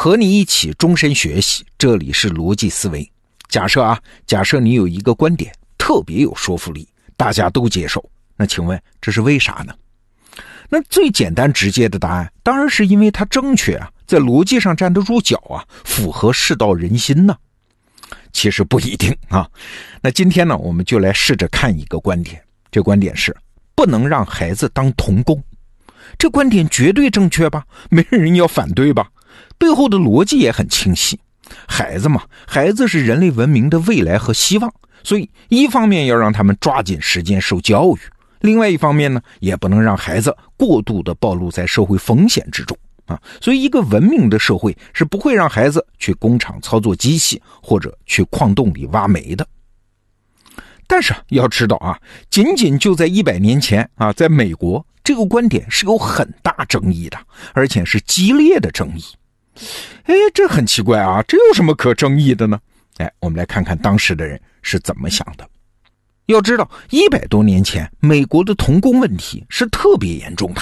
和你一起终身学习，这里是逻辑思维。假设啊，假设你有一个观点特别有说服力，大家都接受，那请问这是为啥呢？那最简单直接的答案，当然是因为它正确啊，在逻辑上站得住脚啊，符合世道人心呢。其实不一定啊。那今天呢，我们就来试着看一个观点，这观点是不能让孩子当童工。这观点绝对正确吧？没人要反对吧？背后的逻辑也很清晰。孩子嘛，孩子是人类文明的未来和希望，所以一方面要让他们抓紧时间受教育。另外一方面呢，也不能让孩子过度的暴露在社会风险之中啊。所以，一个文明的社会是不会让孩子去工厂操作机器或者去矿洞里挖煤的。但是要知道啊，仅仅就在一百年前啊，在美国，这个观点是有很大争议的，而且是激烈的争议。哎，这很奇怪啊，这有什么可争议的呢？哎，我们来看看当时的人是怎么想的。要知道，一百多年前，美国的童工问题是特别严重的。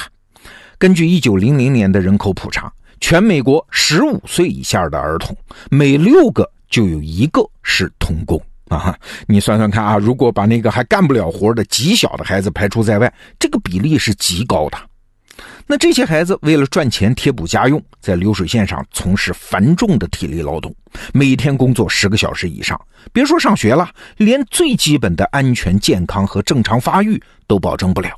根据一九零零年的人口普查，全美国十五岁以下的儿童，每六个就有一个是童工啊！你算算看啊，如果把那个还干不了活的极小的孩子排除在外，这个比例是极高的。那这些孩子为了赚钱贴补家用，在流水线上从事繁重的体力劳动，每天工作十个小时以上，别说上学了，连最基本的安全、健康和正常发育都保证不了。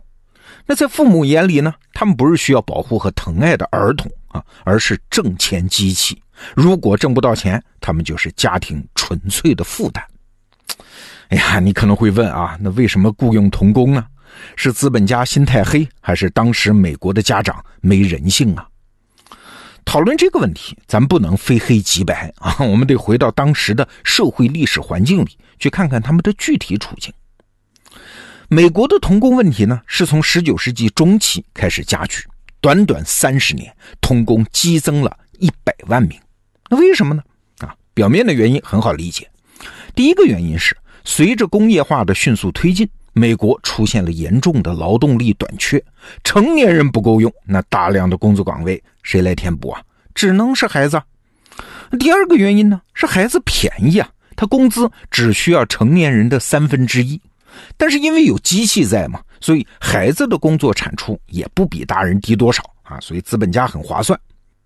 那在父母眼里呢？他们不是需要保护和疼爱的儿童啊，而是挣钱机器。如果挣不到钱，他们就是家庭纯粹的负担。哎呀，你可能会问啊，那为什么雇佣童工呢？是资本家心太黑，还是当时美国的家长没人性啊？讨论这个问题，咱不能非黑即白啊，我们得回到当时的社会历史环境里，去看看他们的具体处境。美国的童工问题呢，是从十九世纪中期开始加剧，短短三十年，童工激增了一百万名。那为什么呢？啊，表面的原因很好理解，第一个原因是随着工业化的迅速推进。美国出现了严重的劳动力短缺，成年人不够用，那大量的工作岗位谁来填补啊？只能是孩子。第二个原因呢，是孩子便宜啊，他工资只需要成年人的三分之一，但是因为有机器在嘛，所以孩子的工作产出也不比大人低多少啊，所以资本家很划算。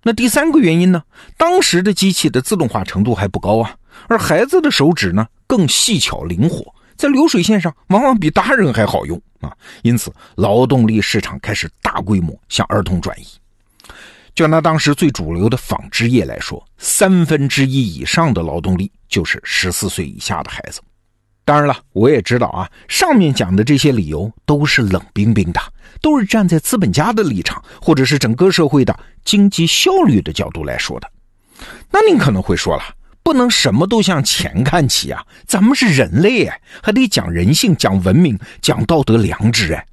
那第三个原因呢，当时的机器的自动化程度还不高啊，而孩子的手指呢更细巧灵活。在流水线上，往往比大人还好用啊！因此，劳动力市场开始大规模向儿童转移。就拿当时最主流的纺织业来说，三分之一以上的劳动力就是十四岁以下的孩子。当然了，我也知道啊，上面讲的这些理由都是冷冰冰的，都是站在资本家的立场，或者是整个社会的经济效率的角度来说的。那您可能会说了。不能什么都向钱看齐啊！咱们是人类哎，还得讲人性、讲文明、讲道德良知哎。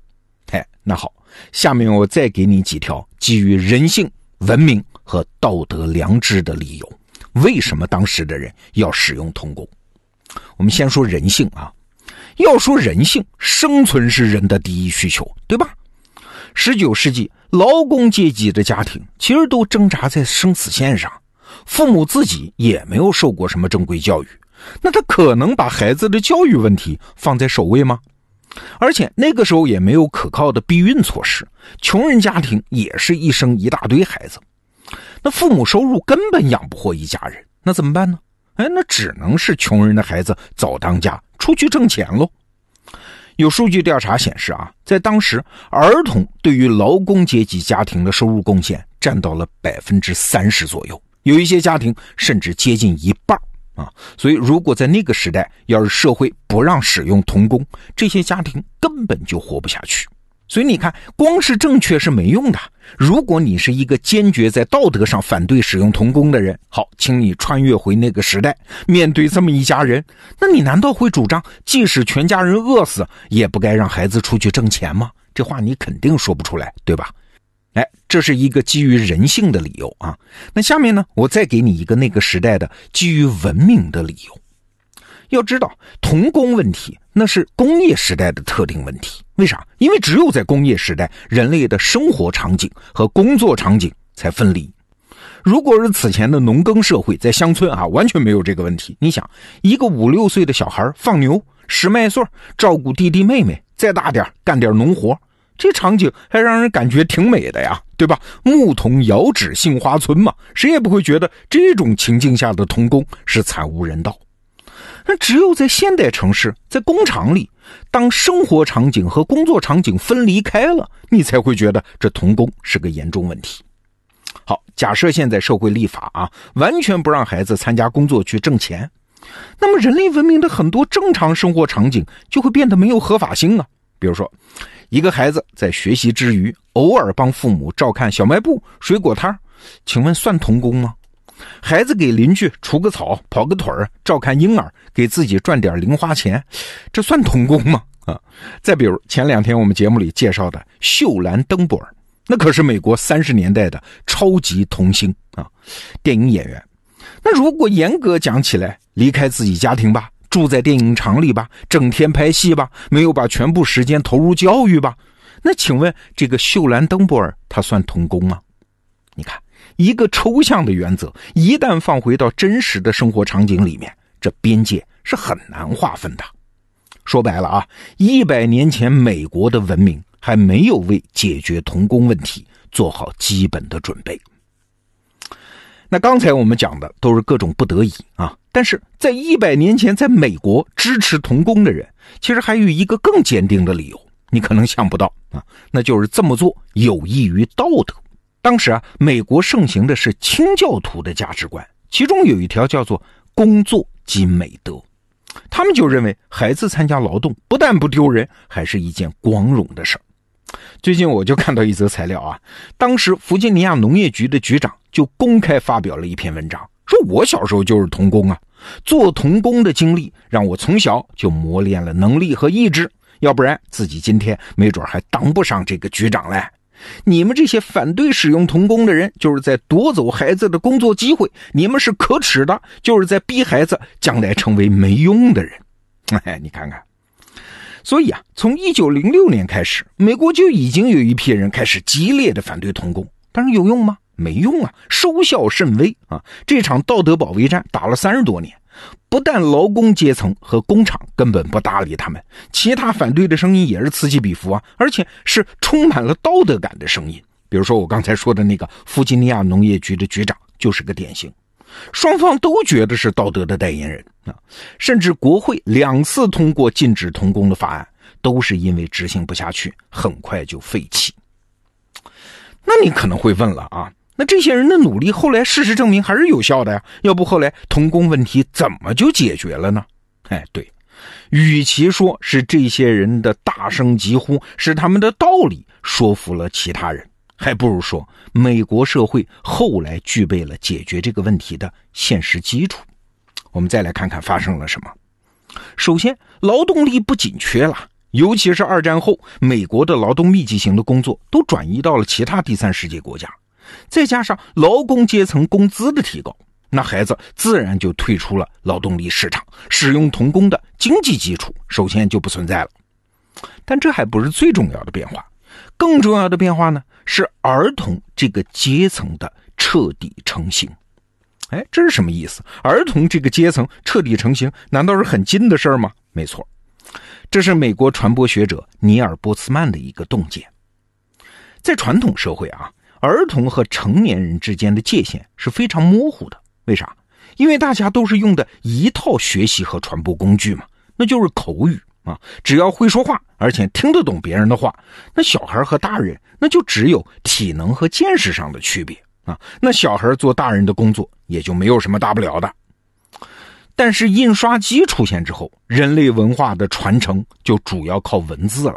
哎，那好，下面我再给你几条基于人性、文明和道德良知的理由，为什么当时的人要使用童工？我们先说人性啊，要说人性，生存是人的第一需求，对吧？十九世纪劳工阶级的家庭其实都挣扎在生死线上。父母自己也没有受过什么正规教育，那他可能把孩子的教育问题放在首位吗？而且那个时候也没有可靠的避孕措施，穷人家庭也是一生一大堆孩子，那父母收入根本养不活一家人，那怎么办呢？哎，那只能是穷人的孩子早当家，出去挣钱喽。有数据调查显示啊，在当时，儿童对于劳工阶级家庭的收入贡献占到了百分之三十左右。有一些家庭甚至接近一半啊，所以如果在那个时代，要是社会不让使用童工，这些家庭根本就活不下去。所以你看，光是正确是没用的。如果你是一个坚决在道德上反对使用童工的人，好，请你穿越回那个时代，面对这么一家人，那你难道会主张，即使全家人饿死，也不该让孩子出去挣钱吗？这话你肯定说不出来，对吧？哎，这是一个基于人性的理由啊。那下面呢，我再给你一个那个时代的基于文明的理由。要知道，童工问题那是工业时代的特定问题。为啥？因为只有在工业时代，人类的生活场景和工作场景才分离。如果是此前的农耕社会，在乡村啊，完全没有这个问题。你想，一个五六岁的小孩放牛、拾麦穗、照顾弟弟妹妹，再大点干点农活，这场景还让人感觉挺美的呀，对吧？牧童遥指杏花村嘛，谁也不会觉得这种情境下的童工是惨无人道。那只有在现代城市，在工厂里，当生活场景和工作场景分离开了，你才会觉得这童工是个严重问题。好，假设现在社会立法啊，完全不让孩子参加工作去挣钱，那么人类文明的很多正常生活场景就会变得没有合法性啊。比如说，一个孩子在学习之余，偶尔帮父母照看小卖部、水果摊请问算童工吗？孩子给邻居除个草、跑个腿儿、照看婴儿，给自己赚点零花钱，这算童工吗？啊！再比如前两天我们节目里介绍的秀兰·登布尔，那可是美国三十年代的超级童星啊，电影演员。那如果严格讲起来，离开自己家庭吧，住在电影厂里吧，整天拍戏吧，没有把全部时间投入教育吧，那请问这个秀兰·登布尔他算童工吗？你看。一个抽象的原则，一旦放回到真实的生活场景里面，这边界是很难划分的。说白了啊，一百年前美国的文明还没有为解决童工问题做好基本的准备。那刚才我们讲的都是各种不得已啊，但是在一百年前，在美国支持童工的人，其实还有一个更坚定的理由，你可能想不到啊，那就是这么做有益于道德。当时啊，美国盛行的是清教徒的价值观，其中有一条叫做“工作即美德”，他们就认为孩子参加劳动不但不丢人，还是一件光荣的事儿。最近我就看到一则材料啊，当时弗吉尼亚农业局的局长就公开发表了一篇文章，说我小时候就是童工啊，做童工的经历让我从小就磨练了能力和意志，要不然自己今天没准还当不上这个局长嘞。你们这些反对使用童工的人，就是在夺走孩子的工作机会。你们是可耻的，就是在逼孩子将来成为没用的人。哎，你看看。所以啊，从一九零六年开始，美国就已经有一批人开始激烈的反对童工。但是有用吗？没用啊，收效甚微啊。这场道德保卫战打了三十多年。不但劳工阶层和工厂根本不搭理他们，其他反对的声音也是此起彼伏啊，而且是充满了道德感的声音。比如说我刚才说的那个弗吉尼亚农业局的局长就是个典型，双方都觉得是道德的代言人啊。甚至国会两次通过禁止童工的法案，都是因为执行不下去，很快就废弃。那你可能会问了啊？那这些人的努力，后来事实证明还是有效的呀。要不后来童工问题怎么就解决了呢？哎，对，与其说是这些人的大声疾呼，是他们的道理说服了其他人，还不如说美国社会后来具备了解决这个问题的现实基础。我们再来看看发生了什么。首先，劳动力不紧缺了，尤其是二战后，美国的劳动密集型的工作都转移到了其他第三世界国家。再加上劳工阶层工资的提高，那孩子自然就退出了劳动力市场，使用童工的经济基础首先就不存在了。但这还不是最重要的变化，更重要的变化呢是儿童这个阶层的彻底成型。哎，这是什么意思？儿童这个阶层彻底成型，难道是很近的事儿吗？没错，这是美国传播学者尼尔波茨曼的一个洞见。在传统社会啊。儿童和成年人之间的界限是非常模糊的，为啥？因为大家都是用的一套学习和传播工具嘛，那就是口语啊。只要会说话，而且听得懂别人的话，那小孩和大人那就只有体能和见识上的区别啊。那小孩做大人的工作也就没有什么大不了的。但是印刷机出现之后，人类文化的传承就主要靠文字了。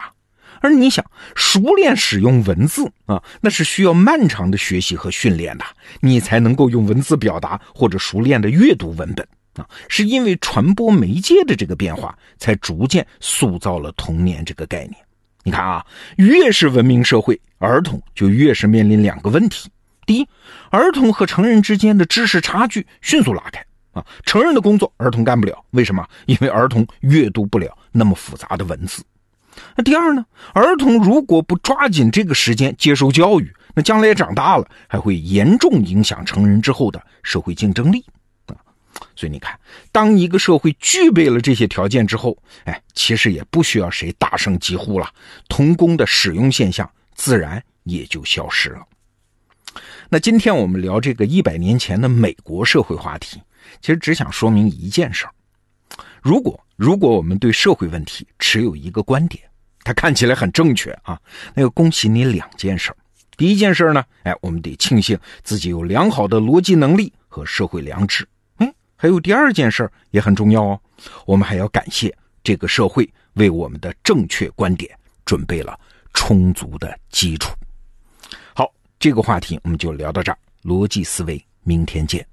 而你想熟练使用文字啊，那是需要漫长的学习和训练的，你才能够用文字表达或者熟练的阅读文本啊。是因为传播媒介的这个变化，才逐渐塑造了童年这个概念。你看啊，越是文明社会，儿童就越是面临两个问题：第一，儿童和成人之间的知识差距迅速拉开啊，成人的工作儿童干不了，为什么？因为儿童阅读不了那么复杂的文字。那第二呢，儿童如果不抓紧这个时间接受教育，那将来长大了还会严重影响成人之后的社会竞争力啊。所以你看，当一个社会具备了这些条件之后，哎，其实也不需要谁大声疾呼了，童工的使用现象自然也就消失了。那今天我们聊这个一百年前的美国社会话题，其实只想说明一件事儿：如果如果我们对社会问题持有一个观点，它看起来很正确啊，那要恭喜你两件事儿。第一件事呢，哎，我们得庆幸自己有良好的逻辑能力和社会良知。哎，还有第二件事也很重要哦，我们还要感谢这个社会为我们的正确观点准备了充足的基础。好，这个话题我们就聊到这儿。逻辑思维，明天见。